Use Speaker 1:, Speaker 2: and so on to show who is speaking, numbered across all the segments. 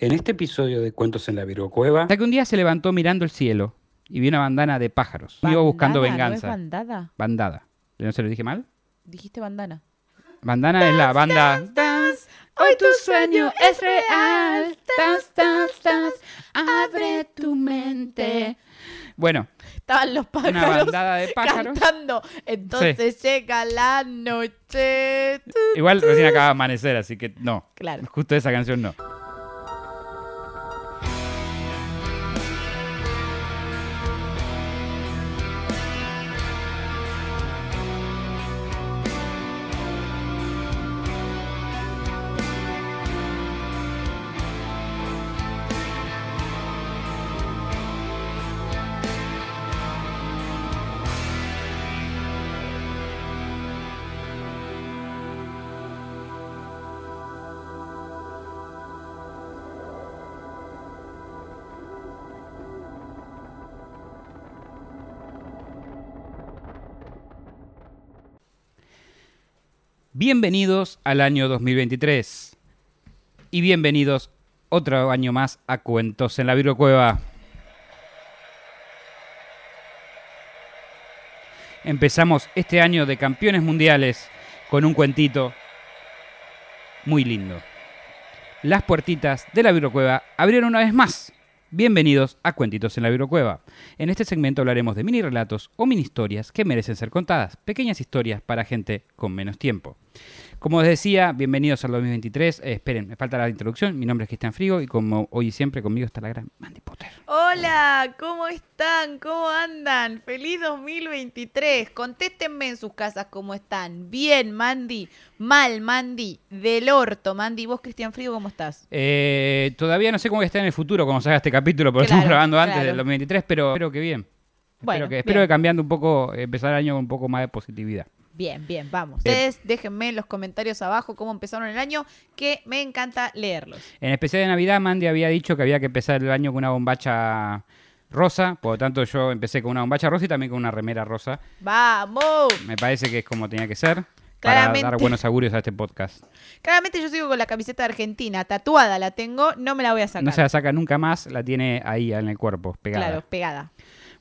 Speaker 1: En este episodio de Cuentos en la Virgocueva,
Speaker 2: Hasta que un día se levantó mirando el cielo y vio una bandana de pájaros. Iba buscando
Speaker 3: Bandana,
Speaker 2: venganza.
Speaker 3: ¿No es bandada?
Speaker 2: Bandada. ¿No se lo dije mal?
Speaker 3: Dijiste bandana.
Speaker 2: Bandana es la banda.
Speaker 3: Hoy tu sueño es real.
Speaker 2: Dance, dance, dance. Abre tu mente. Bueno,
Speaker 3: Estaban los
Speaker 2: una
Speaker 3: pájaros
Speaker 2: bandada de pájaros.
Speaker 3: cantando. Entonces llega la noche. Tu-
Speaker 2: Igual recién acaba de amanecer, así que no.
Speaker 3: Claro.
Speaker 2: Justo esa canción no. Bienvenidos al año 2023. Y bienvenidos otro año más a Cuentos en la Virgo Cueva. Empezamos este año de campeones mundiales con un cuentito muy lindo. Las puertitas de la Virgo Cueva abrieron una vez más. Bienvenidos a Cuentitos en la Virgo Cueva. En este segmento hablaremos de mini relatos o mini historias que merecen ser contadas, pequeñas historias para gente con menos tiempo. Como les decía, bienvenidos al 2023. Eh, esperen, me falta la introducción. Mi nombre es Cristian Frigo y como hoy y siempre conmigo está la gran Mandy Potter.
Speaker 3: Hola, ¿cómo están? ¿Cómo andan? Feliz 2023. Contéstenme en sus casas cómo están. Bien, Mandy. Mal, Mandy. Del orto, Mandy. ¿Vos, Cristian Frío, cómo estás?
Speaker 2: Eh, todavía no sé cómo está en el futuro cuando salga este capítulo, porque
Speaker 3: Claro,
Speaker 2: estamos grabando antes del 2023, pero espero que bien.
Speaker 3: Bueno,
Speaker 2: espero que, espero que cambiando un poco, eh, empezar el año con un poco más de positividad.
Speaker 3: Bien, bien, vamos.
Speaker 2: Bien.
Speaker 3: Ustedes déjenme en los comentarios abajo cómo empezaron el año, que me encanta leerlos.
Speaker 2: En especial de Navidad, Mandy había dicho que había que empezar el año con una bombacha rosa, por lo tanto yo empecé con una bombacha rosa y también con una remera rosa.
Speaker 3: ¡Vamos!
Speaker 2: Me parece que es como tenía que ser. Para dar buenos augurios a este podcast.
Speaker 3: Claramente yo sigo con la camiseta de Argentina, tatuada la tengo, no me la voy a sacar.
Speaker 2: No se la saca nunca más, la tiene ahí en el cuerpo, pegada.
Speaker 3: Claro, pegada.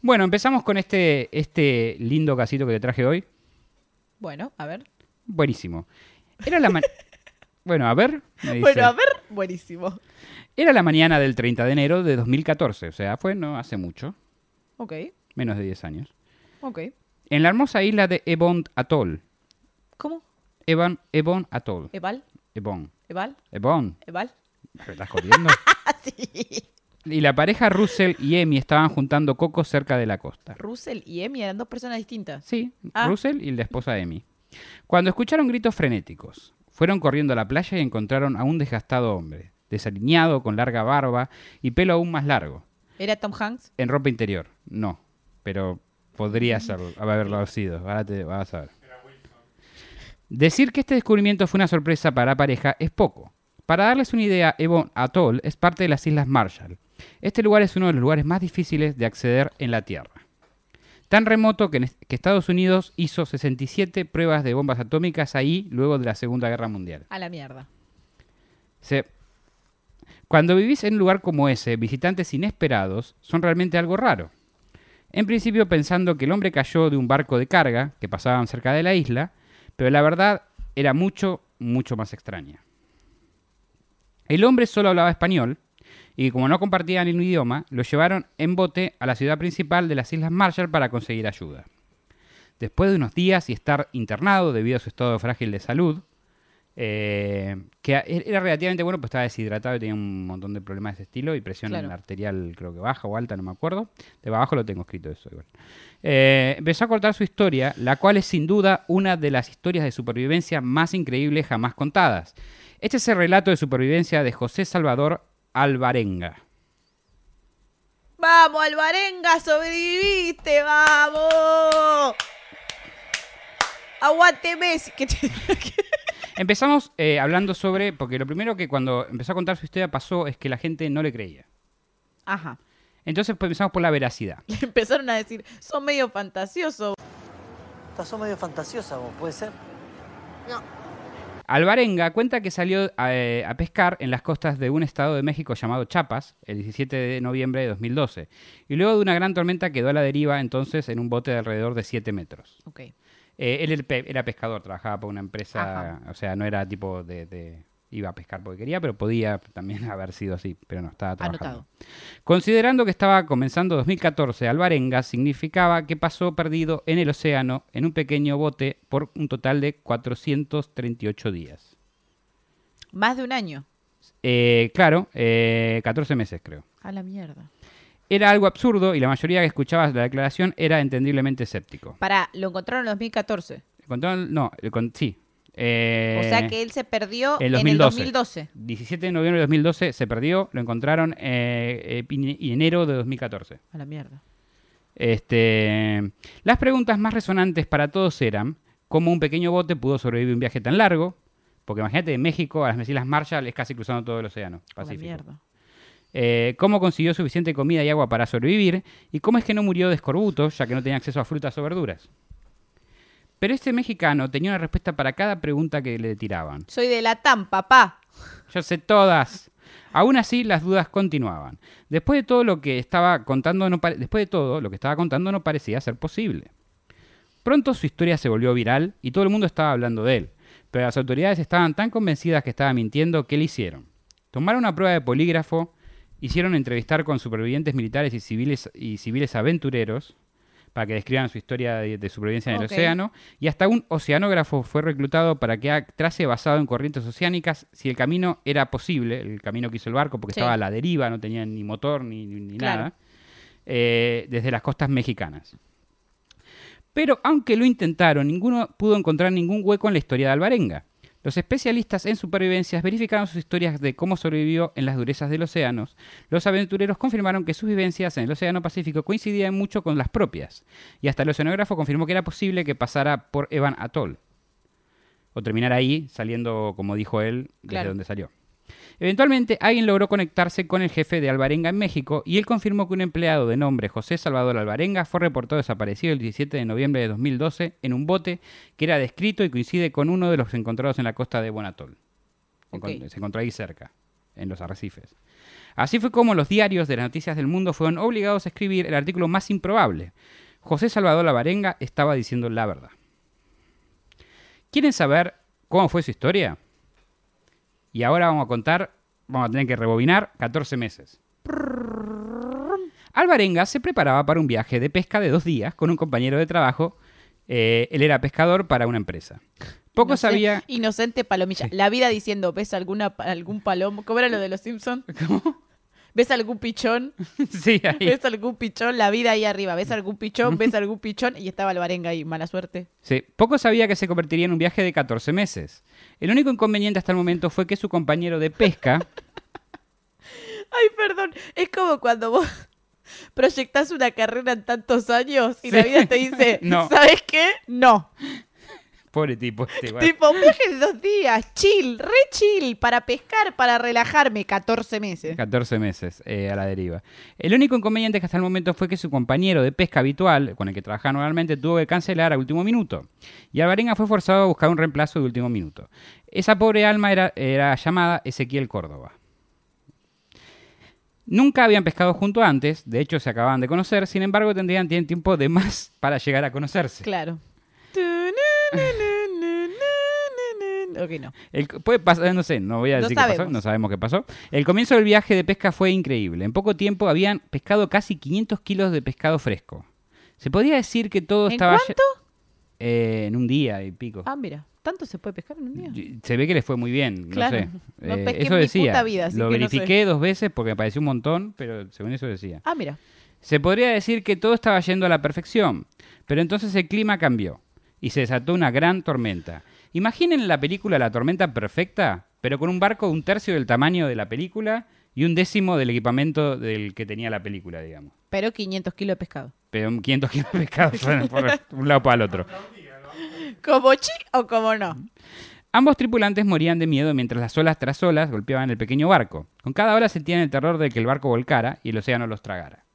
Speaker 2: Bueno, empezamos con este, este lindo casito que te traje hoy.
Speaker 3: Bueno, a ver.
Speaker 2: Buenísimo. Era la Bueno, a ver. me dice.
Speaker 3: Bueno, a ver, buenísimo.
Speaker 2: Era la mañana del 30 de enero de 2014, o sea, fue no hace mucho,
Speaker 3: Ok,
Speaker 2: menos de 10 años.
Speaker 3: ok.
Speaker 2: En la hermosa isla de Ebon Atoll.
Speaker 3: ¿Cómo?
Speaker 2: Ebon, Ebon Atoll.
Speaker 3: ¿Eval?
Speaker 2: Ebon.
Speaker 3: ¿Eval?
Speaker 2: Ebon.
Speaker 3: ¿Eval?
Speaker 2: ¿Me estás jodiendo?
Speaker 3: Sí.
Speaker 2: Y la pareja Russell y Emi estaban juntando cocos cerca de la costa.
Speaker 3: Russell y Emi eran dos personas distintas.
Speaker 2: Sí,
Speaker 3: Ah.
Speaker 2: Russell y la esposa Emi. Cuando escucharon gritos frenéticos, fueron corriendo a la playa y encontraron a un desgastado hombre, desaliñado, con larga barba y pelo aún más largo.
Speaker 3: ¿Era Tom Hanks?
Speaker 2: En ropa interior, no, pero podría ser, haberlo sido. Ahora te vas a ver. Decir que este descubrimiento fue una sorpresa para la pareja es poco. Para darles una idea, Ebon Atoll es parte de las Islas Marshall. Este lugar es uno de los lugares más difíciles de acceder en la Tierra. Tan remoto que, Estados Unidos hizo 67 pruebas de bombas atómicas ahí luego de la Segunda Guerra Mundial.
Speaker 3: A la mierda.
Speaker 2: Se- Cuando vivís en un lugar como ese, visitantes inesperados son realmente algo raro. En principio pensando que el hombre cayó de un barco de carga que pasaban cerca de la isla, pero la verdad era mucho, mucho más extraña. El hombre solo hablaba español y como no compartían el idioma, lo llevaron en bote a la ciudad principal de las Islas Marshall para conseguir ayuda. Después de unos días y estar internado debido a su estado frágil de salud, eh, que a- era relativamente bueno, pues estaba deshidratado y tenía un montón de problemas de ese estilo y presión
Speaker 3: Claro.
Speaker 2: arterial creo que baja o alta, no me acuerdo. De abajo lo tengo escrito eso igual. Eh, empezó a contar su historia, la cual es sin duda una de las historias de supervivencia más increíbles jamás contadas. Este es el relato de supervivencia de José Salvador Alvarenga.
Speaker 3: ¡Vamos, Alvarenga! ¡Sobreviviste! ¡Vamos! ¡Aguante Messi! ¿Qué te-
Speaker 2: Empezamos eh, hablando sobre, porque lo primero que cuando empezó a contar su historia pasó es que la gente no le creía.
Speaker 3: Ajá.
Speaker 2: Entonces pues, empezamos por la veracidad.
Speaker 3: Le empezaron a decir, son medio fantasiosos.
Speaker 4: Estás sos medio fantasiosa vos, ¿puede ser?
Speaker 2: Alvarenga cuenta que salió eh, a, pescar en las costas de un estado de México llamado Chiapas el 17 de noviembre de 2012. Y luego de una gran tormenta quedó a la deriva entonces en un bote de alrededor de 7 metros.
Speaker 3: Ok.
Speaker 2: Eh, él era pe- era pescador, trabajaba para una empresa, o sea, no era tipo de, de- iba a pescar porque quería, pero podía también haber sido así, pero no, estaba trabajando.
Speaker 3: Anotado.
Speaker 2: Considerando que estaba comenzando 2014, Alvarenga significaba que pasó perdido en el océano en un pequeño bote por un total de 438 días.
Speaker 3: Más de un año.
Speaker 2: Eh, claro, eh, 14 meses creo.
Speaker 3: A la mierda.
Speaker 2: Era algo absurdo y la mayoría que escuchaba la declaración era entendiblemente escéptico.
Speaker 3: Pará, lo encontraron en 2014.
Speaker 2: Contaron- no, con- sí. Eh,
Speaker 3: o sea que él se perdió
Speaker 2: el
Speaker 3: en el
Speaker 2: 2012.
Speaker 3: 2012.
Speaker 2: 17 de noviembre de 2012 se perdió, lo encontraron eh, eh, y enero de 2014.
Speaker 3: A la mierda.
Speaker 2: Este, las preguntas más resonantes para todos eran cómo un pequeño bote pudo sobrevivir un viaje tan largo, porque imagínate de México a las Islas Marshall es casi cruzando todo el océano
Speaker 3: A la
Speaker 2: Pacífico.
Speaker 3: mierda.
Speaker 2: Eh, cómo consiguió suficiente comida y agua para sobrevivir y cómo es que no murió de escorbuto ya que no tenía acceso a frutas o verduras. Pero este mexicano tenía una respuesta para cada pregunta que le tiraban.
Speaker 3: Soy de la TAM, papá.
Speaker 2: Yo sé todas. Aún así, las dudas continuaban. Después de todo lo que estaba contando, no después de todo lo que estaba contando, no parecía ser posible. Pronto su historia se volvió viral y todo el mundo estaba hablando de él. Pero las autoridades estaban tan convencidas que estaba mintiendo que le hicieron. Tomaron una prueba de polígrafo, hicieron entrevistar con supervivientes militares y civiles, y civiles aventureros para que describan su historia de, de supervivencia en el océano, y hasta un oceanógrafo fue reclutado para que trace basado en corrientes oceánicas si el camino era posible, el camino que hizo el barco, porque
Speaker 3: Sí.
Speaker 2: estaba a la deriva, no tenía ni motor ni, ni- ni
Speaker 3: Claro.
Speaker 2: nada, eh, desde las costas mexicanas. Pero aunque lo intentaron, ninguno pudo encontrar ningún hueco en la historia de Alvarenga. Los especialistas en supervivencias verificaron sus historias de cómo sobrevivió en las durezas del océano. Los aventureros confirmaron que sus vivencias en el Océano Pacífico coincidían mucho con las propias. Y hasta el oceanógrafo confirmó que era posible que pasara por Evan Atoll. O terminar ahí, saliendo, como dijo él, desde
Speaker 3: Claro.
Speaker 2: donde salió. Eventualmente, alguien logró conectarse con el jefe de Alvarenga en México y él confirmó que un empleado de nombre José Salvador Alvarenga fue reportado desaparecido el 17 de noviembre de 2012 en un bote que era descrito y coincide con uno de los encontrados en la costa de Bonatol. Se encontró ahí cerca, en los arrecifes. Así fue como los diarios de las noticias del mundo fueron obligados a escribir el artículo más improbable. José Salvador Alvarenga estaba diciendo la verdad. ¿Quieren saber cómo fue su historia? Y ahora vamos a contar, vamos a tener que rebobinar 14 meses. Alvarenga se preparaba para un viaje de pesca de dos días con un compañero de trabajo. Eh, él era pescador para una empresa. Poco sabía...
Speaker 3: Inocente palomilla. La vida diciendo, ¿ves alguna, algún palomo? ¿Cómo era lo de los Simpsons? ¿Ves algún pichón?
Speaker 2: sí, ahí.
Speaker 3: ¿Ves algún pichón? La vida ahí arriba. ¿Ves algún pichón? ¿Ves algún pichón? Y estaba el Barenga ahí. Mala suerte.
Speaker 2: Sí, poco sabía que se convertiría en un viaje de 14 meses. El único inconveniente hasta el momento fue que su compañero de pesca...
Speaker 3: Ay, perdón. Es como cuando vos proyectás una carrera en tantos años y la vida te dice,
Speaker 2: No.
Speaker 3: ¿sabes qué? No.
Speaker 2: Pobre tipo este, igual.
Speaker 3: Tipo, un viaje de dos días, chill, re chill, para pescar, para relajarme, 14 meses.
Speaker 2: 14 meses eh, a la deriva. El único inconveniente que hasta el momento fue que su compañero de pesca habitual, con el que trabajaba normalmente, tuvo que cancelar a último minuto. Y Alvarenga fue forzado a buscar un reemplazo de último minuto. Esa pobre alma era, era llamada Ezequiel Córdoba. Nunca habían pescado junto antes, de hecho se acababan de conocer, sin embargo tendrían tiempo de más para llegar a conocerse.
Speaker 3: Claro. Ok, no.
Speaker 2: El, puede pasar, no sé, no voy a
Speaker 3: No
Speaker 2: decir qué pasó, no sabemos qué pasó. El comienzo del viaje de pesca fue increíble. En poco tiempo habían pescado casi 500 kilos de pescado fresco. Se podía decir que todo
Speaker 3: ¿En
Speaker 2: estaba...
Speaker 3: cuánto?
Speaker 2: Eh, en un día y pico.
Speaker 3: Ah, mira. ¿Tanto se puede pescar en un día?
Speaker 2: Se ve que les fue muy bien,
Speaker 3: Claro.
Speaker 2: no sé.
Speaker 3: No
Speaker 2: Eh,
Speaker 3: pesqué
Speaker 2: eso
Speaker 3: en mi
Speaker 2: decía.
Speaker 3: puta vida, así
Speaker 2: Lo
Speaker 3: que no sé.
Speaker 2: verifiqué dos veces porque me pareció un montón, pero según eso decía.
Speaker 3: Ah, mira.
Speaker 2: Se podría decir que todo estaba yendo a la perfección, pero entonces el clima cambió y se desató una gran tormenta. Imaginen la película La tormenta perfecta, pero con un barco de un tercio del tamaño de la película y un décimo del equipamiento del que tenía la película, digamos.
Speaker 3: Pero 500 kilos de pescado.
Speaker 2: Pero 500 kilos de pescado por un lado para el otro.
Speaker 3: ¿Como chi o como no?
Speaker 2: Ambos tripulantes morían de miedo mientras las olas tras olas golpeaban el pequeño barco. Con cada ola sentían el terror de que el barco volcara y el océano los tragara.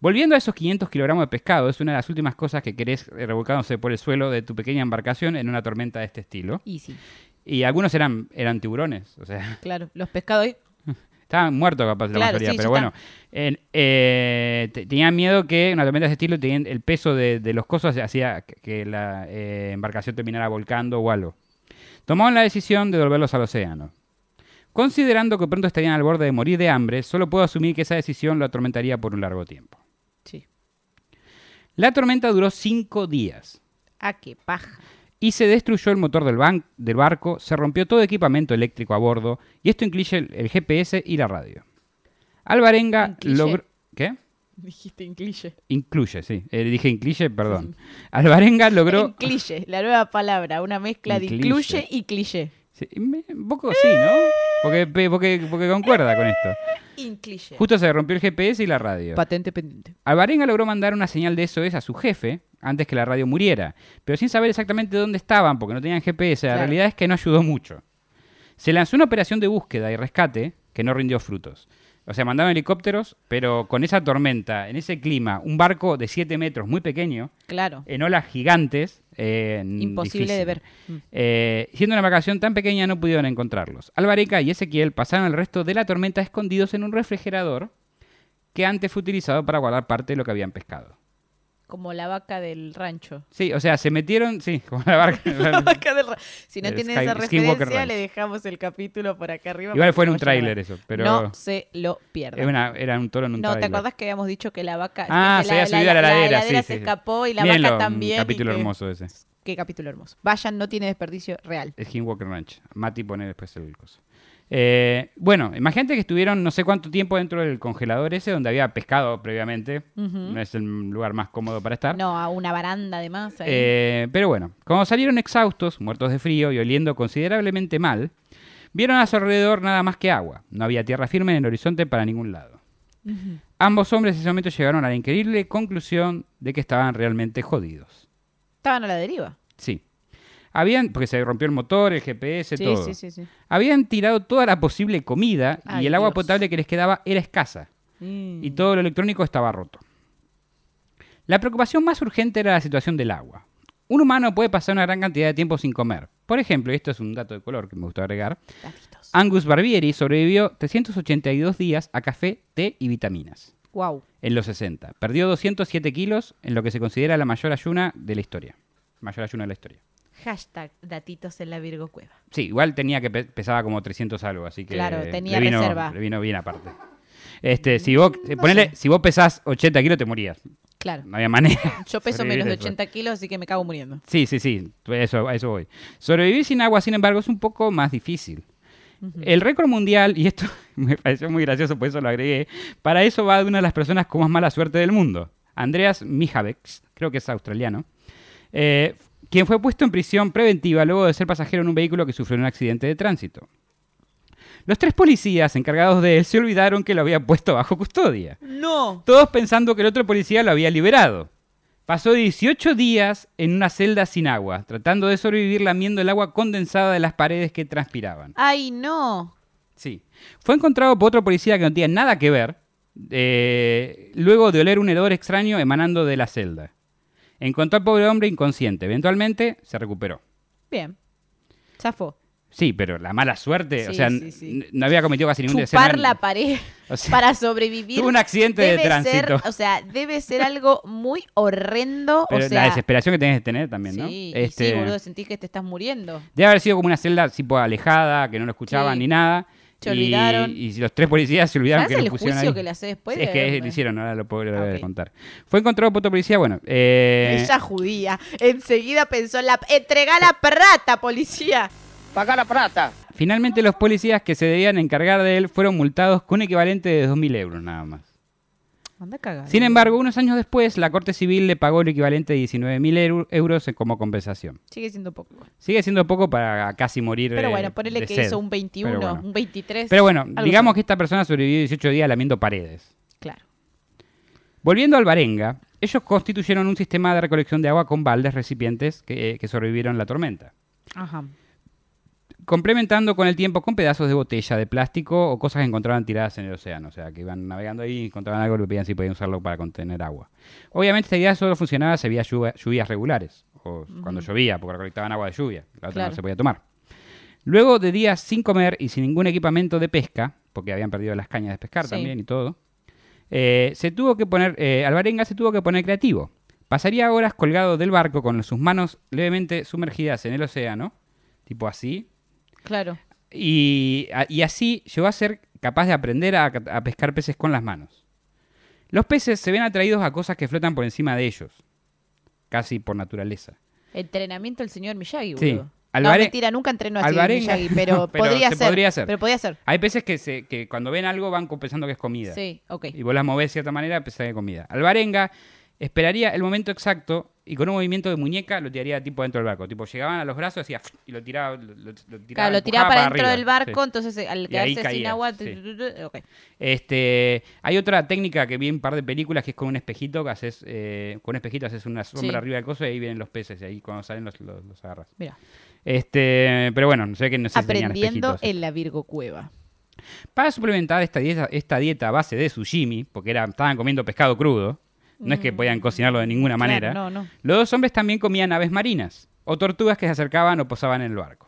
Speaker 2: Volviendo a esos 500 kilogramos de pescado, es una de las últimas cosas que querés eh, revolcándose por el suelo de tu pequeña embarcación en una tormenta de este estilo. Y algunos eran, eran tiburones, o sea,
Speaker 3: Claro, los pescados ahí.
Speaker 2: estaban muertos capaz la
Speaker 3: Claro,
Speaker 2: mayoría,
Speaker 3: sí,
Speaker 2: pero bueno, en- eh, te- tenían miedo que una tormenta de ese estilo, tenían el peso de, de los cosos hacía que- que la eh, embarcación terminara volcando o algo. Tomaron la decisión de devolverlos al océano. Considerando que pronto estarían al borde de morir de hambre, solo puedo asumir que esa decisión lo atormentaría por un largo tiempo.
Speaker 3: Sí.
Speaker 2: La tormenta duró cinco días
Speaker 3: Ah, qué paja.
Speaker 2: y se destruyó el motor del, ban- del barco, se rompió todo equipamiento eléctrico a bordo y esto incluye el, el GPS y la radio. Alvarenga
Speaker 3: Incluye.
Speaker 2: logró... ¿Qué?
Speaker 3: Dijiste incliche.
Speaker 2: Incluye, sí. Eh, dije incluye, perdón. Alvarenga logró...
Speaker 3: Incliche, la nueva palabra, una mezcla de incluye y cliché.
Speaker 2: Sí, me- un poco sí, ¿no? Porque, porque, porque concuerda con esto.
Speaker 3: Incliche.
Speaker 2: Justo se rompió el GPS y la radio.
Speaker 3: Patente pendiente.
Speaker 2: Alvarenga logró mandar una señal de SOS a su jefe antes que la radio muriera, pero sin saber exactamente dónde estaban porque no tenían GPS. La
Speaker 3: Claro.
Speaker 2: realidad es que no ayudó mucho. Se lanzó una operación de búsqueda y rescate que no rindió frutos. O sea, mandaron helicópteros, pero con esa tormenta, en ese clima, un barco de 7 metros muy pequeño,
Speaker 3: Claro.
Speaker 2: en olas gigantes. Eh,
Speaker 3: Imposible
Speaker 2: difícil.
Speaker 3: de ver. Mm.
Speaker 2: Eh, siendo una embarcación tan pequeña no pudieron encontrarlos. Alvarenga y Ezequiel pasaron el resto de la tormenta escondidos en un refrigerador que antes fue utilizado para guardar parte de lo que habían pescado.
Speaker 3: Como la vaca del rancho.
Speaker 2: Sí, o sea, se metieron, sí, como la
Speaker 3: vaca del ra- Si no
Speaker 2: El
Speaker 3: tienen
Speaker 2: Sky-
Speaker 3: esa referencia, le dejamos el capítulo por acá arriba.
Speaker 2: Igual fue en un tráiler eso, pero
Speaker 3: No se lo pierdan.
Speaker 2: era un toro en un
Speaker 3: no, ¿te acordás que habíamos dicho que la vaca
Speaker 2: Ah, se había subido a la heladera, sí,
Speaker 3: se
Speaker 2: sí,
Speaker 3: escapó y la
Speaker 2: Mírenlo,
Speaker 3: vaca
Speaker 2: un
Speaker 3: también? y
Speaker 2: capítulo
Speaker 3: que-
Speaker 2: hermoso ese.
Speaker 3: Qué capítulo hermoso. Vayan, no tiene desperdicio real.
Speaker 2: Skinwalker Ranch. Mati pone después el coso. Eh, bueno, imagínate que estuvieron no sé cuánto tiempo dentro del congelador ese donde había pescado previamente. No es el lugar más cómodo para estar.
Speaker 3: No, a una baranda además. ahí.
Speaker 2: Eh, pero bueno, cuando salieron exhaustos, muertos de frío y oliendo considerablemente mal, vieron a su alrededor nada más que agua. No había tierra firme en el horizonte para ningún lado. Ambos hombres en ese momento llegaron a la increíble conclusión de que estaban realmente jodidos.
Speaker 3: Estaban a la deriva.
Speaker 2: Sí. Habían, porque se rompió el motor, el GPS,
Speaker 3: Sí,
Speaker 2: todo.
Speaker 3: sí, sí, sí.
Speaker 2: Habían tirado toda la posible comida y el agua
Speaker 3: Dios.
Speaker 2: potable que les quedaba era escasa.
Speaker 3: Mm.
Speaker 2: y todo lo electrónico estaba roto. La preocupación más urgente era la situación del agua. Un humano puede pasar una gran cantidad de tiempo sin comer. Por ejemplo, y esto es un dato de color que me gusta agregar. Angus Barbieri sobrevivió 382 días a café, té y vitaminas
Speaker 3: Wow.
Speaker 2: en los 60. Perdió 207 kilos en lo que se considera la mayor ayuna de la historia. Mayor ayuna de la historia.
Speaker 3: Hashtag datitos en la Virgo Cueva.
Speaker 2: Sí, igual tenía que pe- pesaba como 300 algo, así que
Speaker 3: Claro, tenía
Speaker 2: le vino,
Speaker 3: reserva.
Speaker 2: le vino bien aparte. Este, si vos, eh, ponele, si vos pesás 80 kilos te morías.
Speaker 3: Claro.
Speaker 2: No había manera.
Speaker 3: Yo peso menos de
Speaker 2: eso.
Speaker 3: 80 kilos, así que me cago muriendo.
Speaker 2: Sí, sí, sí, eso, a eso voy. Sobrevivir sin agua, sin embargo, es un poco más difícil. El récord mundial, y esto me pareció muy gracioso, por eso lo agregué, para eso va de una de las personas con más mala suerte del mundo, Andreas Mijavex, creo que es australiano, eh, quien fue puesto en prisión preventiva luego de ser pasajero en un vehículo que sufrió un accidente de tránsito. Los tres policías encargados de él se olvidaron que lo había puesto bajo custodia
Speaker 3: ¡No!
Speaker 2: todos pensando que el otro policía lo había liberado. Pasó 18 días en una celda sin agua, tratando de sobrevivir lamiendo el agua condensada de las paredes que transpiraban.
Speaker 3: ¡Ay, no!
Speaker 2: Sí. Fue encontrado por otro policía que no tenía nada que ver, eh, luego de oler un hedor extraño emanando de la celda. Encontró al pobre hombre inconsciente. Eventualmente se recuperó.
Speaker 3: Bien. Zafó.
Speaker 2: Sí, pero la mala suerte, o sea,
Speaker 3: sí, sí.
Speaker 2: no había cometido casi ningún
Speaker 3: Chupar
Speaker 2: deseo.
Speaker 3: la pared
Speaker 2: O sea,
Speaker 3: para sobrevivir.
Speaker 2: tuvo un accidente de tránsito.
Speaker 3: Ser, o sea, debe ser algo muy horrendo.
Speaker 2: Pero
Speaker 3: o sea,
Speaker 2: la desesperación que tenés que tener también, ¿no? Este,
Speaker 3: sí, boludo, sentís que te estás muriendo.
Speaker 2: Debe haber sido como una celda tipo alejada, que no lo escuchaban ni nada.
Speaker 3: Se
Speaker 2: y,
Speaker 3: olvidaron.
Speaker 2: Y los tres policías se olvidaron
Speaker 3: ¿Sabes
Speaker 2: que lo
Speaker 3: el
Speaker 2: pusieron
Speaker 3: juicio
Speaker 2: ahí.
Speaker 3: que le hace después?
Speaker 2: Sí, es que lo hicieron, ahora lo puedo contar. Fue encontrado por otro policía, bueno. eh,
Speaker 3: Ella judía. Enseguida pensó, la, entrega la plata, policía.
Speaker 4: Paga la plata.
Speaker 2: finalmente los policías que se debían encargar de él fueron multados con un equivalente de 2.000 euros nada más.
Speaker 3: Anda a cagar.
Speaker 2: Sin embargo, unos años después, la Corte Civil le pagó el equivalente de 19.000 euro- euros como compensación.
Speaker 3: Sigue siendo poco.
Speaker 2: Sigue siendo poco para casi morir
Speaker 3: Pero
Speaker 2: eh,
Speaker 3: bueno, ponele
Speaker 2: de
Speaker 3: que
Speaker 2: sed.
Speaker 3: hizo un 21,
Speaker 2: Pero bueno.
Speaker 3: un 23.
Speaker 2: Pero bueno, digamos
Speaker 3: así.
Speaker 2: que esta persona sobrevivió 18 días lamiendo paredes.
Speaker 3: Claro.
Speaker 2: Volviendo al Barenga, ellos constituyeron un sistema de recolección de agua con baldes recipientes que, que sobrevivieron la tormenta,
Speaker 3: Ajá.
Speaker 2: Complementando con el tiempo con pedazos de botella de plástico o cosas que encontraban tiradas en el océano, o sea, que iban navegando ahí y encontraban algo y le pedían si podían usarlo para contener agua. Obviamente esta idea solo funcionaba si había lluvia- lluvias regulares, o cuando llovía, porque recolectaban agua de lluvia, la otra
Speaker 3: Claro.
Speaker 2: no se podía tomar. Luego de días sin comer y sin ningún equipamiento de pesca, porque habían perdido las cañas de pescar
Speaker 3: Sí.
Speaker 2: también y todo, eh, se tuvo que poner, eh, Alvarenga se tuvo que poner creativo. Pasaría horas colgado del barco con sus manos levemente sumergidas en el océano, tipo así,
Speaker 3: Claro.
Speaker 2: y, y así llegó a ser capaz de aprender a, a pescar peces con las manos. Los peces se ven atraídos a cosas que flotan por encima de ellos, casi por naturaleza.
Speaker 3: Entrenamiento del señor Miyagi,
Speaker 2: Sí. Alvare-
Speaker 3: No, mentira, nunca entrenó así
Speaker 2: Alvarenga-
Speaker 3: Miyagi, pero,
Speaker 2: Pero
Speaker 3: podría
Speaker 2: se
Speaker 3: ser.
Speaker 2: podría ser.
Speaker 3: Pero podría ser.
Speaker 2: Hay peces que, se, que cuando ven algo van pensando que es comida.
Speaker 3: Sí, ok.
Speaker 2: Y vos las movés de cierta manera, pensás que es comida. Alvarenga esperaría el momento exacto y con un movimiento de muñeca lo tiraría tipo dentro del barco. Tipo, llegaban a los brazos hacía y lo tiraba, lo, lo- lo tiraba,
Speaker 3: Claro, lo tiraba para dentro
Speaker 2: arriba.
Speaker 3: del barco,
Speaker 2: Sí.
Speaker 3: entonces eh, al
Speaker 2: Y
Speaker 3: quedarse sin agua.
Speaker 2: sí. Este, hay otra técnica que vi en un par de películas que es con un espejito que haces, eh, con un espejito haces una sombra
Speaker 3: Sí.
Speaker 2: arriba del coso y ahí vienen los peces y ahí cuando salen los, los, los agarras.
Speaker 3: Mira,
Speaker 2: Este, pero bueno, no sé que no se enseñan
Speaker 3: aprendiendo en la Virgo Cueva.
Speaker 2: Para suplementar esta dieta, esta dieta a base de sushimi, porque era, estaban comiendo pescado crudo, no es que podían cocinarlo de ninguna
Speaker 3: Mm. Claro,
Speaker 2: manera,
Speaker 3: no, no.
Speaker 2: los dos hombres también comían aves marinas o tortugas que se acercaban o posaban en el barco.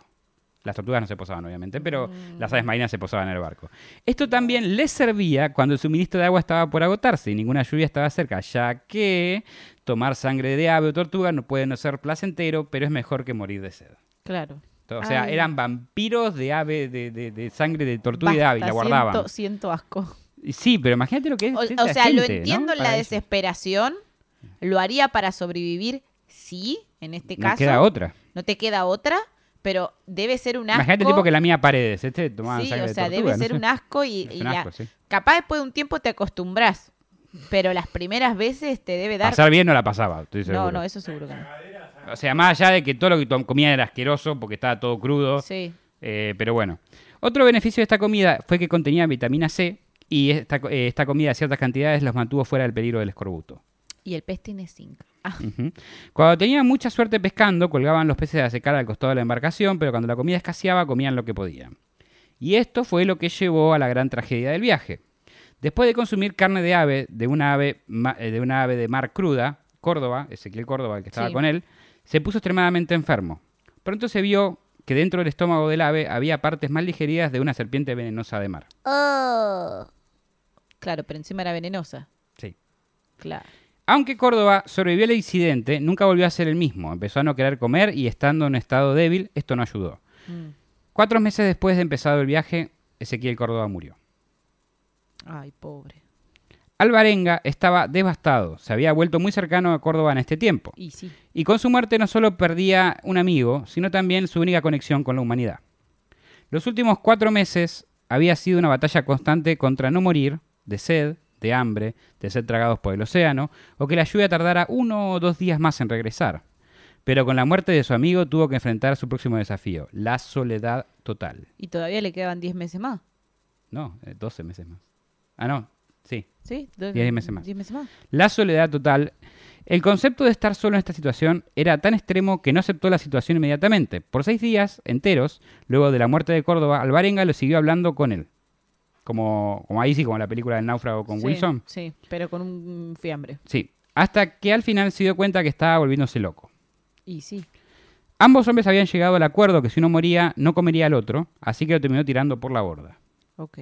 Speaker 2: Las tortugas no se posaban, obviamente, pero
Speaker 3: Mm.
Speaker 2: las aves marinas se posaban en el barco. Esto también les servía cuando el suministro de agua estaba por agotarse y ninguna lluvia estaba cerca, ya que tomar sangre de ave o tortuga no puede no ser placentero, pero es mejor que morir de sed.
Speaker 3: Claro.
Speaker 2: O sea,
Speaker 3: Ay.
Speaker 2: eran vampiros de ave, de, de- de sangre de tortuga y de ave, y la guardaban.
Speaker 3: Siento, siento asco.
Speaker 2: Sí, pero imagínate lo que es.
Speaker 3: O,
Speaker 2: esta
Speaker 3: o sea, lo
Speaker 2: gente, ¿no?
Speaker 3: entiendo en la
Speaker 2: ellos.
Speaker 3: desesperación. Lo haría para sobrevivir, sí, en este
Speaker 2: No
Speaker 3: caso.
Speaker 2: queda otra.
Speaker 3: No te queda otra, pero debe ser un asco.
Speaker 2: Imagínate tipo que la mía paredes. Este tomaban
Speaker 3: Sí, o
Speaker 2: de
Speaker 3: sea,
Speaker 2: tortuga,
Speaker 3: debe
Speaker 2: no
Speaker 3: ser
Speaker 2: sé.
Speaker 3: un asco y, la-
Speaker 2: sí.
Speaker 3: capaz después de un tiempo te acostumbras, pero las primeras veces te debe dar...
Speaker 2: Pasar bien no la pasaba, estoy
Speaker 3: no,
Speaker 2: seguro.
Speaker 3: no, eso seguro que no.
Speaker 2: O sea, más allá de que todo lo que comía era asqueroso porque estaba todo crudo.
Speaker 3: Sí.
Speaker 2: eh, pero bueno. Otro beneficio de esta comida fue que contenía vitamina C y esta, eh, esta comida a ciertas cantidades los mantuvo fuera del peligro del escorbuto.
Speaker 3: Y el pez tiene zinc. Ah.
Speaker 2: Cuando tenían mucha suerte pescando, colgaban los peces a secar al costado de la embarcación, pero cuando la comida escaseaba, comían lo que podían. Y esto fue lo que llevó a la gran tragedia del viaje. Después de consumir carne de ave, de una ave, eh, de una ave de mar cruda, Córdoba, Ezequiel Córdoba, el que estaba
Speaker 3: Sí.
Speaker 2: con él, se puso extremadamente enfermo. Pronto se vio que dentro del estómago del ave había partes mal digeridas de una serpiente venenosa de mar.
Speaker 3: Claro, pero encima era venenosa.
Speaker 2: Sí.
Speaker 3: Claro.
Speaker 2: Aunque Córdoba sobrevivió al incidente, nunca volvió a ser el mismo. Empezó a no querer comer y estando en un estado débil, esto no ayudó.
Speaker 3: Mm.
Speaker 2: Cuatro meses después de empezado el viaje, Ezequiel Córdoba murió.
Speaker 3: Ay, pobre.
Speaker 2: Alvarenga estaba devastado, se había vuelto muy cercano a Córdoba en este tiempo.
Speaker 3: Y sí.
Speaker 2: Y con su muerte no solo perdía un amigo, sino también su única conexión con la humanidad. Los últimos cuatro meses había sido una batalla constante contra no morir, de sed, de hambre, de ser tragados por el océano, o que la lluvia tardara uno o dos días más en regresar. Pero con la muerte de su amigo tuvo que enfrentar su próximo desafío, la soledad total.
Speaker 3: Y todavía le quedaban 10 meses más.
Speaker 2: No, eh, 12 meses más. Ah, no, sí.
Speaker 3: ¿Sí? Do-
Speaker 2: 10 meses más.
Speaker 3: 10 meses más.
Speaker 2: La soledad total. El concepto de estar solo en esta situación era tan extremo que no aceptó la situación inmediatamente. Por seis días enteros, luego de la muerte de Córdoba, Alvarenga lo siguió hablando con él. Como, como ahí sí, como en la película del náufrago con
Speaker 3: Sí,
Speaker 2: Wilson.
Speaker 3: Sí, pero con un fiambre.
Speaker 2: Sí. Hasta que al final se dio cuenta que estaba volviéndose loco.
Speaker 3: Y sí.
Speaker 2: Ambos hombres habían llegado al acuerdo que si uno moría, no comería al otro, así que lo terminó tirando por la borda.
Speaker 3: Ok.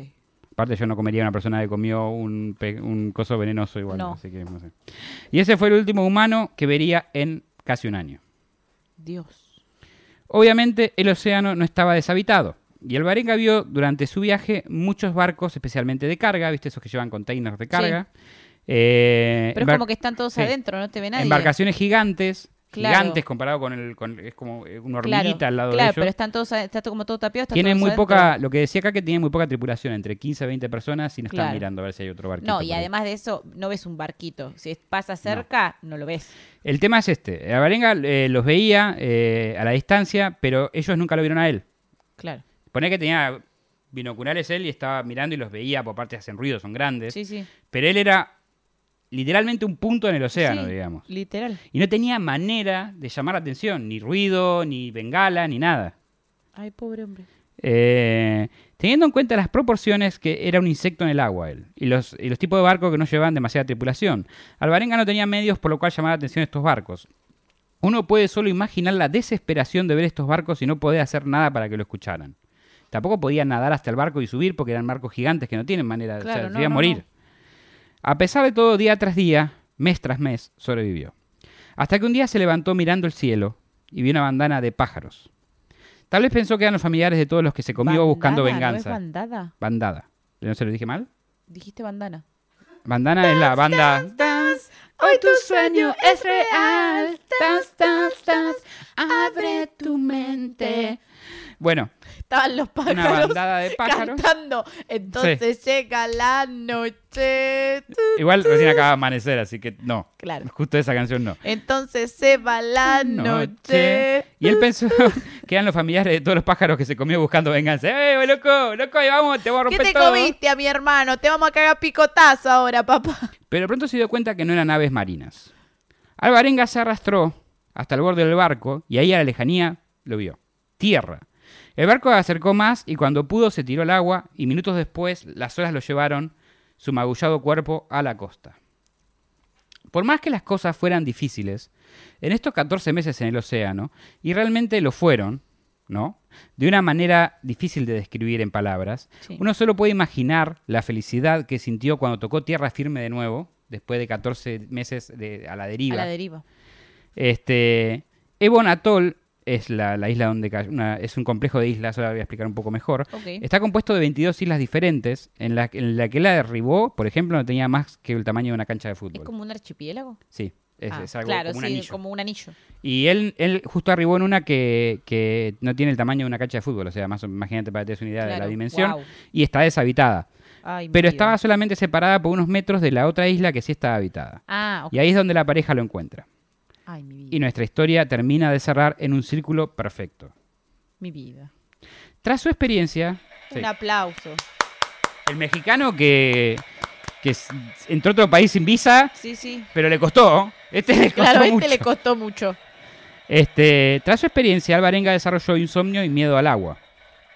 Speaker 2: Aparte yo no comería a una persona que comió un, un coso venenoso igual,
Speaker 3: No.
Speaker 2: así que no sé. Y ese fue el último humano que vería en casi un año.
Speaker 3: Dios.
Speaker 2: Obviamente el océano no estaba deshabitado. Y el Barenga vio durante su viaje muchos barcos, especialmente de carga, ¿viste? Esos que llevan containers de carga. Eh,
Speaker 3: Pero es como que están todos
Speaker 2: sí.
Speaker 3: adentro, no te ve nadie.
Speaker 2: Embarcaciones gigantes,
Speaker 3: Claro.
Speaker 2: gigantes comparado con el... Con, es como una
Speaker 3: Claro,
Speaker 2: hormiguita al lado
Speaker 3: claro,
Speaker 2: de ellos.
Speaker 3: pero están todos, a- está como todo tapiado.
Speaker 2: Tienen muy
Speaker 3: adentro.
Speaker 2: poca, lo que decía acá que tienen muy poca tripulación, entre 15 y 20 personas y no están
Speaker 3: Claro.
Speaker 2: mirando a ver si hay otro barquito.
Speaker 3: No, y
Speaker 2: ahí.
Speaker 3: además de eso, no ves un barquito. Si pasa cerca, no, lo ves.
Speaker 2: El tema es este, la Barenga eh, los veía eh, a la distancia, pero ellos nunca lo vieron a él.
Speaker 3: Claro.
Speaker 2: Poné que tenía binoculares él y estaba mirando y los veía, por parte hacen ruido, son grandes.
Speaker 3: Sí, sí.
Speaker 2: Pero él era literalmente un punto en el océano,
Speaker 3: Sí,
Speaker 2: digamos.
Speaker 3: Literal.
Speaker 2: Y no tenía manera de llamar la atención, ni ruido, ni bengala, ni nada.
Speaker 3: Ay, pobre hombre.
Speaker 2: Eh, teniendo en cuenta las proporciones que era un insecto en el agua él, y los, y los tipos de barcos que no llevaban demasiada tripulación. Alvarenga no tenía medios por lo cual llamar la atención estos barcos. Uno puede solo imaginar la desesperación de ver estos barcos y no poder hacer nada para que lo escucharan. Tampoco podían nadar hasta el barco y subir porque eran barcos gigantes que no tienen manera de
Speaker 3: Claro,
Speaker 2: o sea,
Speaker 3: no,
Speaker 2: se iban a
Speaker 3: no,
Speaker 2: morir.
Speaker 3: no.
Speaker 2: A pesar de todo, día tras día, mes tras mes, sobrevivió. Hasta que un día se levantó mirando el cielo y vio una bandana de pájaros. Tal vez pensó que eran los familiares de todos los que se comió buscando
Speaker 3: Bandana, ¿no es
Speaker 2: venganza.
Speaker 3: bandada?
Speaker 2: Bandada. ¿No se lo dije mal?
Speaker 3: Dijiste bandana.
Speaker 2: Bandana es la banda.
Speaker 3: Hoy tu sueño es real.
Speaker 2: Abre tu mente. Bueno,
Speaker 3: Estaban los pájaros.
Speaker 2: una bandada de pájaros.
Speaker 3: Cantando. Entonces llega la noche. Tu,
Speaker 2: Igual
Speaker 3: tu.
Speaker 2: recién acaba de amanecer, así que no.
Speaker 3: Claro.
Speaker 2: Justo esa canción no.
Speaker 3: Entonces se va la noche.
Speaker 2: Y él pensó que eran los familiares de todos los pájaros que se comió buscando venganza. ¡Eh, loco! ¡Loco! Ahí vamos! ¡Te voy a
Speaker 3: ¿Qué
Speaker 2: romper
Speaker 3: te
Speaker 2: todo!
Speaker 3: comiste a mi hermano? Te vamos a cagar picotazo ahora, papá.
Speaker 2: Pero pronto se dio cuenta que no eran aves marinas. Alvarenga se arrastró hasta el borde del barco y ahí a la lejanía lo vio. Tierra. El barco acercó más y cuando pudo se tiró al agua y minutos después las olas lo llevaron, su magullado cuerpo, a la costa. Por más que las cosas fueran difíciles, en estos 14 meses en el océano, y realmente lo fueron, ¿no? De una manera difícil de describir en palabras,
Speaker 3: Sí.
Speaker 2: uno solo puede imaginar la felicidad que sintió cuando tocó tierra firme de nuevo, después de 14 meses de- a la deriva.
Speaker 3: A la deriva.
Speaker 2: Este, Ebon Atoll es la, la isla donde cayó, una- es un complejo de islas, ahora voy a explicar un poco mejor. Está compuesto de 22 islas diferentes, en la, en la que la derribó, por ejemplo, no tenía más que el tamaño de una cancha de
Speaker 3: ¿Es
Speaker 2: fútbol.
Speaker 3: como un archipiélago?
Speaker 2: Sí, es,
Speaker 3: Ah,
Speaker 2: es algo
Speaker 3: claro,
Speaker 2: como un
Speaker 3: sí,
Speaker 2: anillo.
Speaker 3: como un anillo.
Speaker 2: Y él, él justo arribó en una que, que no tiene el tamaño de una cancha de fútbol, o sea, más imagínate para que te des una idea de la dimensión, y está deshabitada.
Speaker 3: Ay,
Speaker 2: Pero estaba solamente separada por unos metros de la otra isla que sí estaba habitada.
Speaker 3: Ah, ok.
Speaker 2: Y ahí es donde la pareja lo encuentra.
Speaker 3: Ay, mi vida.
Speaker 2: Y nuestra historia termina de cerrar en un círculo perfecto.
Speaker 3: Mi vida.
Speaker 2: Tras su experiencia, sí,
Speaker 3: Un aplauso.
Speaker 2: el mexicano que, que entró a otro país sin visa,
Speaker 3: Sí, sí.
Speaker 2: pero le costó. Este le costó
Speaker 3: Claro, a
Speaker 2: mucho.
Speaker 3: este le costó mucho.
Speaker 2: Este, tras su experiencia, Alvarenga desarrolló insomnio y miedo al agua.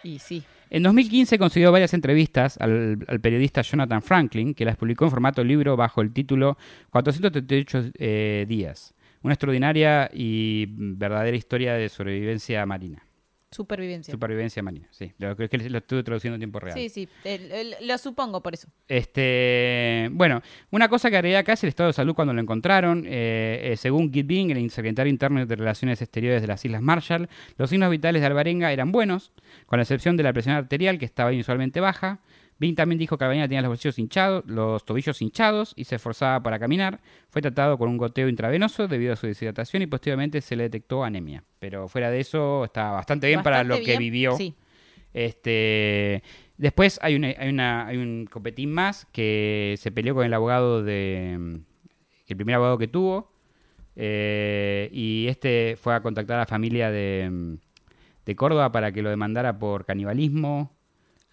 Speaker 3: Y sí.
Speaker 2: En 2015 concedió varias entrevistas al, al periodista Jonathan Franklin, que las publicó en formato libro bajo el título 438 eh, días. Una extraordinaria y verdadera historia de sobrevivencia marina.
Speaker 3: Supervivencia.
Speaker 2: Supervivencia marina, sí. Lo, creo que lo estuve traduciendo en tiempo real.
Speaker 3: Sí, sí. el- el- lo supongo por eso.
Speaker 2: Este, bueno, una cosa que agregué acá es el estado de salud cuando lo encontraron. Eh, eh, según Git Bing, el secretario interno de Relaciones Exteriores de las Islas Marshall, los signos vitales de Alvarenga eran buenos, con la excepción de la presión arterial, que estaba inusualmente baja. Bing también dijo que Alvarenga tenía los bolsillos hinchados, los tobillos hinchados y se esforzaba para caminar. Fue tratado con un goteo intravenoso debido a su deshidratación y posteriormente se le detectó anemia. Pero fuera de eso, está bastante bien para lo que vivió.
Speaker 3: Sí.
Speaker 2: Este, después hay, una, hay, una, hay un copetín más que se peleó con el abogado de. mm, El primer abogado que tuvo. eh, y este fue a contactar a la familia de, mm, de Córdoba para que lo demandara por canibalismo.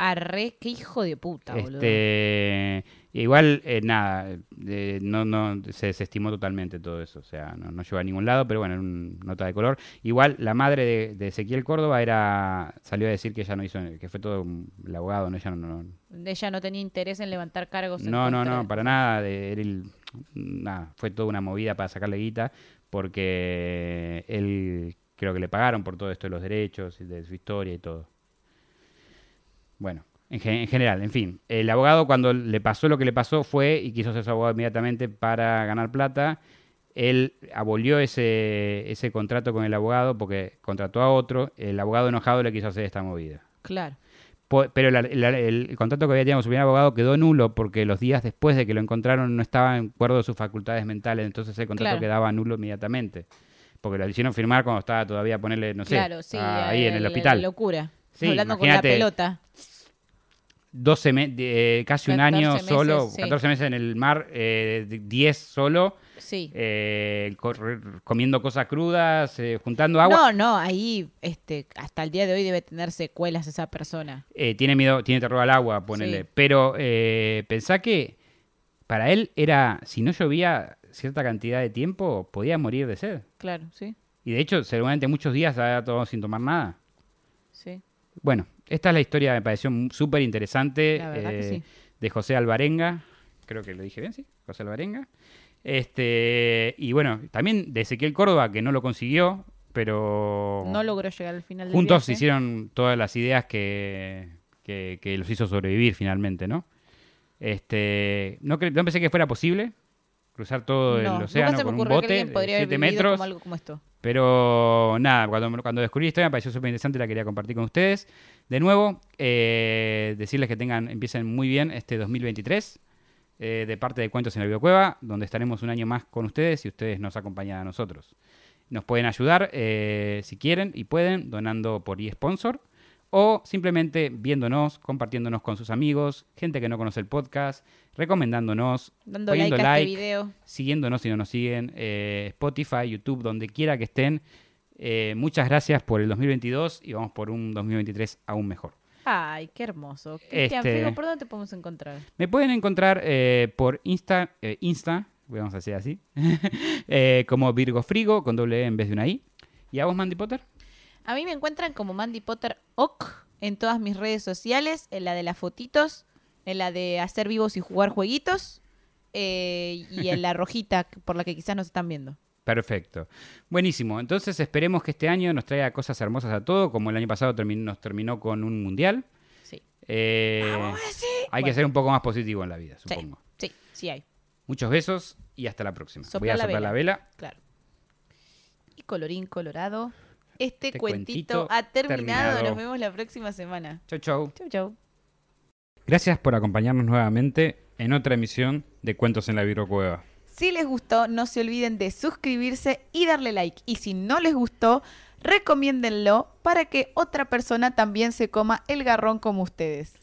Speaker 3: Arre, qué hijo de puta, boludo.
Speaker 2: Este, igual, eh, nada, eh, no, no, se desestimó totalmente todo eso, o sea, no, no llegó a ningún lado, pero bueno, era una nota de color. Igual, la madre de, de Ezequiel Córdoba era salió a decir que ella no hizo, que fue todo el abogado, no, ella no, no,
Speaker 3: Ella no tenía interés en levantar cargos. en
Speaker 2: no, no, no, para nada, de, él, nada, fue toda una movida para sacarle guita, porque él creo que le pagaron por todo esto de los derechos de su historia y todo. Bueno, en, gen- en general, en fin. El abogado cuando le pasó lo que le pasó fue y quiso ser su abogado inmediatamente para ganar plata. Él abolió ese, ese contrato con el abogado porque contrató a otro. El abogado enojado le quiso hacer esta movida.
Speaker 3: Claro.
Speaker 2: Pero la- la- el, el contrato que había tenido con su primer abogado quedó nulo porque los días después de que lo encontraron no estaba en acuerdo de sus facultades mentales, entonces el contrato
Speaker 3: Claro.
Speaker 2: quedaba nulo inmediatamente. Porque lo hicieron firmar cuando estaba todavía, ponerle, no sé,
Speaker 3: claro, sí.
Speaker 2: ah, ahí en el hospital.
Speaker 3: locura.
Speaker 2: Sí,
Speaker 3: Hablando con la pelota.
Speaker 2: 12 me- eh, casi un
Speaker 3: 14
Speaker 2: año
Speaker 3: meses,
Speaker 2: solo,
Speaker 3: sí.
Speaker 2: 14 meses en el mar, eh, de- 10 solo,
Speaker 3: Sí.
Speaker 2: eh, comiendo cosas crudas, eh, juntando agua.
Speaker 3: No, no, ahí este, hasta el día de hoy debe tener secuelas esa persona.
Speaker 2: Eh, tiene miedo, tiene terror al agua, ponele.
Speaker 3: Sí.
Speaker 2: Pero eh, pensá que para él era, si no llovía cierta cantidad de tiempo, podía morir de sed.
Speaker 3: Claro, sí,
Speaker 2: Y de hecho, seguramente muchos días había todo sin tomar nada.
Speaker 3: sí.
Speaker 2: Bueno, esta es la historia, me pareció súper interesante eh,
Speaker 3: sí.
Speaker 2: de José Alvarenga. Creo que lo dije bien, sí, José Alvarenga. Este, y bueno, también de Ezequiel Córdoba, que no lo consiguió, pero
Speaker 3: No logró llegar al final del
Speaker 2: juntos
Speaker 3: viaje.
Speaker 2: hicieron todas las ideas que, que, que los hizo sobrevivir finalmente, ¿no? Este, no, no pensé que fuera posible cruzar todo el
Speaker 3: No,
Speaker 2: océano
Speaker 3: se me
Speaker 2: con un bote de
Speaker 3: podría haber
Speaker 2: 7
Speaker 3: vivido
Speaker 2: metros.
Speaker 3: como algo como esto.
Speaker 2: Pero nada, cuando, cuando descubrí la historia me pareció súper interesante, la quería compartir con ustedes. De nuevo, eh, decirles que tengan, empiecen muy bien este 2023 eh, de parte de Cuentos en la Videocueva, donde estaremos un año más con ustedes y ustedes nos acompañan a nosotros. Nos pueden ayudar eh, si quieren y pueden, donando por eSponsor o simplemente viéndonos, compartiéndonos con sus amigos, gente que no conoce el podcast, recomendándonos,
Speaker 3: Dando like a
Speaker 2: like,
Speaker 3: este video.
Speaker 2: siguiéndonos si no nos siguen, eh, Spotify, YouTube, donde quiera que estén. Eh, muchas gracias por el 2022 y vamos por un 2023 aún mejor.
Speaker 3: Ay, qué hermoso. Cristian,
Speaker 2: Este-
Speaker 3: Figo, ¿por dónde te podemos encontrar?
Speaker 2: Me pueden encontrar eh, por Insta, eh, Insta, vamos a decir así, como Virgo Frigo, con doble E en vez de una I. ¿Y a vos, Mandy Potter?
Speaker 3: A mí me encuentran como Mandy Potter Oc en todas mis redes sociales, en la de las fotitos, en la de hacer vivos y jugar jueguitos, eh, y en la rojita por la que quizás nos están viendo.
Speaker 2: Perfecto. Buenísimo. Entonces esperemos que este año nos traiga cosas hermosas a todo, como el año pasado nos terminó con un mundial.
Speaker 3: Sí.
Speaker 2: Eh,
Speaker 3: Vamos, sí.
Speaker 2: hay que ser un poco más positivo en la vida, supongo.
Speaker 3: sí, sí hay,
Speaker 2: Muchos besos y hasta la próxima. Voy a
Speaker 3: la
Speaker 2: soplar
Speaker 3: vela.
Speaker 2: la vela.
Speaker 3: claro. Y colorín colorado, este,
Speaker 2: Este
Speaker 3: cuentito,
Speaker 2: cuentito
Speaker 3: ha terminado.
Speaker 2: terminado.
Speaker 3: Nos vemos la próxima semana.
Speaker 2: Chau, chau.
Speaker 3: Chau, chau.
Speaker 1: Gracias por acompañarnos nuevamente en otra emisión de Cuentos en la Virocueva.
Speaker 3: Si les gustó, no se olviden de suscribirse y darle like. Y si no les gustó, recomiéndenlo para que otra persona también se coma el garrón como ustedes.